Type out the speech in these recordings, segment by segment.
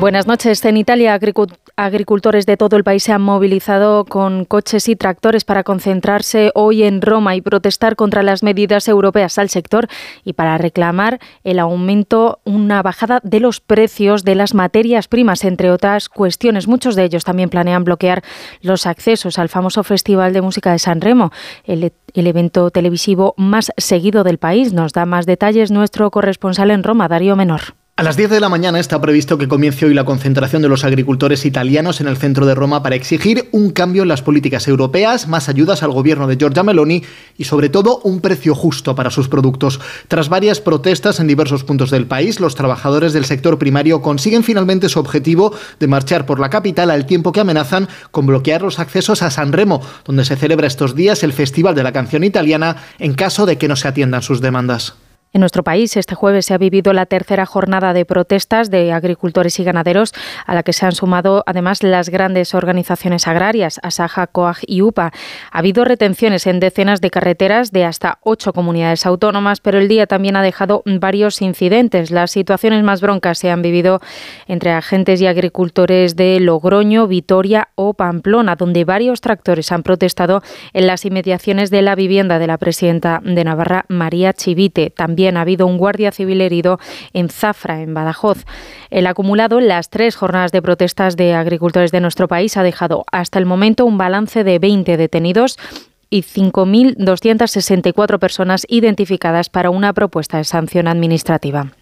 Buenas noches. En Italia, agricultores de todo el país se han movilizado con coches y tractores para concentrarse hoy en Roma y protestar contra las medidas europeas al sector y para reclamar el aumento, una bajada de los precios de las materias primas, entre otras cuestiones. Muchos de ellos también planean bloquear los accesos al famoso Festival de Música de San Remo, el, el evento televisivo más seguido del país. Nos da más detalles nuestro corresponsal en Roma, Darío Menor. A las 10 de la mañana está previsto que comience hoy la concentración de los agricultores italianos en el centro de Roma para exigir un cambio en las políticas europeas, más ayudas al gobierno de Giorgia Meloni y sobre todo un precio justo para sus productos. Tras varias protestas en diversos puntos del país, los trabajadores del sector primario consiguen finalmente su objetivo de marchar por la capital al tiempo que amenazan con bloquear los accesos a San Remo, donde se celebra estos días el Festival de la Canción Italiana en caso de que no se atiendan sus demandas. En nuestro país, este jueves se ha vivido la tercera jornada de protestas de agricultores y ganaderos, a la que se han sumado además las grandes organizaciones agrarias, Asaja, COAG y UPA. Ha habido retenciones en decenas de carreteras de hasta ocho comunidades autónomas, pero el día también ha dejado varios incidentes. Las situaciones más broncas se han vivido entre agentes y agricultores de Logroño, Vitoria o Pamplona, donde varios tractores han protestado en las inmediaciones de la vivienda de la presidenta de Navarra, María Chivite. También ha habido un guardia civil herido en Zafra, en Badajoz. El acumulado en las tres jornadas de protestas de agricultores de nuestro país ha dejado hasta el momento un balance de 20 detenidos y 5.264 personas identificadas para una propuesta de sanción administrativa.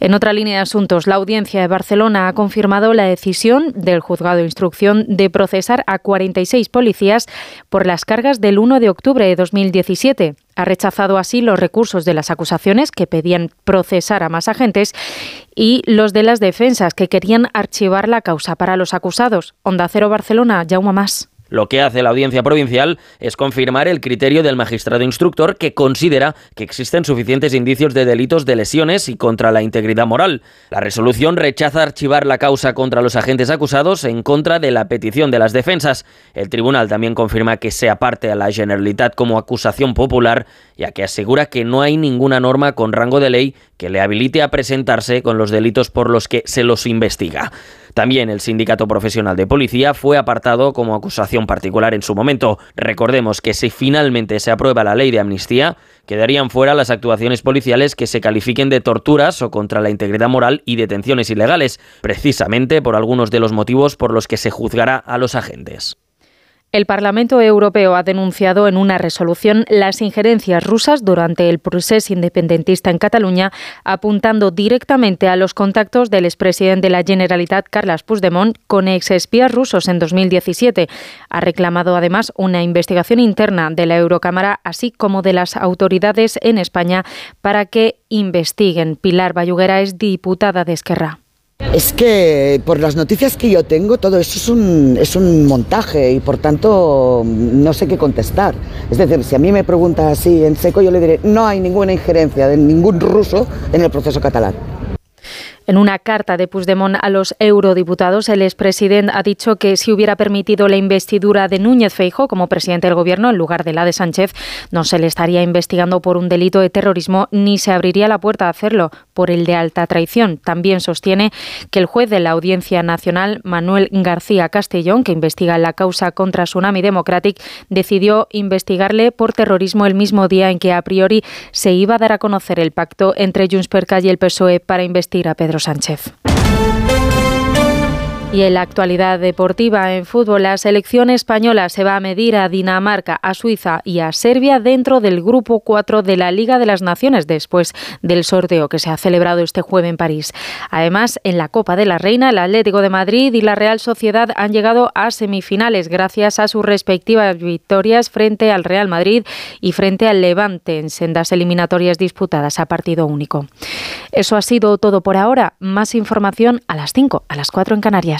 En otra línea de asuntos, la audiencia de Barcelona ha confirmado la decisión del juzgado de instrucción de procesar a 46 policías por las cargas del 1 de octubre de 2017. Ha rechazado así los recursos de las acusaciones que pedían procesar a más agentes y los de las defensas que querían archivar la causa para los acusados. Onda Cero Barcelona, Jaume Más. Lo que hace la audiencia provincial es confirmar el criterio del magistrado instructor que considera que existen suficientes indicios de delitos de lesiones y contra la integridad moral. La resolución rechaza archivar la causa contra los agentes acusados en contra de la petición de las defensas. El tribunal también confirma que se aparte a la Generalitat como acusación popular, ya que asegura que no hay ninguna norma con rango de ley que le habilite a presentarse con los delitos por los que se los investiga. También el Sindicato Profesional de Policía fue apartado como acusación particular en su momento. Recordemos que si finalmente se aprueba la ley de amnistía, quedarían fuera las actuaciones policiales que se califiquen de torturas o contra la integridad moral y detenciones ilegales, precisamente por algunos de los motivos por los que se juzgará a los agentes. El Parlamento Europeo ha denunciado en una resolución las injerencias rusas durante el proceso independentista en Cataluña, apuntando directamente a los contactos del expresidente de la Generalitat, Carles Puigdemont, con exespías rusos en 2017. Ha reclamado además una investigación interna de la Eurocámara, así como de las autoridades en España, para que investiguen. Pilar Bayuguera es diputada de Esquerra. Es que por las noticias que yo tengo, todo eso es un, es un montaje y por tanto no sé qué contestar. Es decir, si a mí me pregunta así en seco, yo le diré, no hay ninguna injerencia de ningún ruso en el proceso catalán. En una carta de Puigdemont a los eurodiputados, el expresidente ha dicho que si hubiera permitido la investidura de Núñez Feijo como presidente del gobierno en lugar de la de Sánchez, no se le estaría investigando por un delito de terrorismo ni se abriría la puerta a hacerlo por el de alta traición. También sostiene que el juez de la Audiencia Nacional, Manuel García Castellón, que investiga la causa contra Tsunami Democratic, decidió investigarle por terrorismo el mismo día en que a priori se iba a dar a conocer el pacto entre Junts per y el PSOE para investir a Pedro Sánchez. Y en la actualidad deportiva en fútbol, la selección española se va a medir a Dinamarca, a Suiza y a Serbia dentro del grupo 4 de la Liga de las Naciones después del sorteo que se ha celebrado este jueves en París. Además, en la Copa de la Reina, el Atlético de Madrid y la Real Sociedad han llegado a semifinales gracias a sus respectivas victorias frente al Real Madrid y frente al Levante en sendas eliminatorias disputadas a partido único. Eso ha sido todo por ahora. Más información a las 5, a las 4 en Canarias.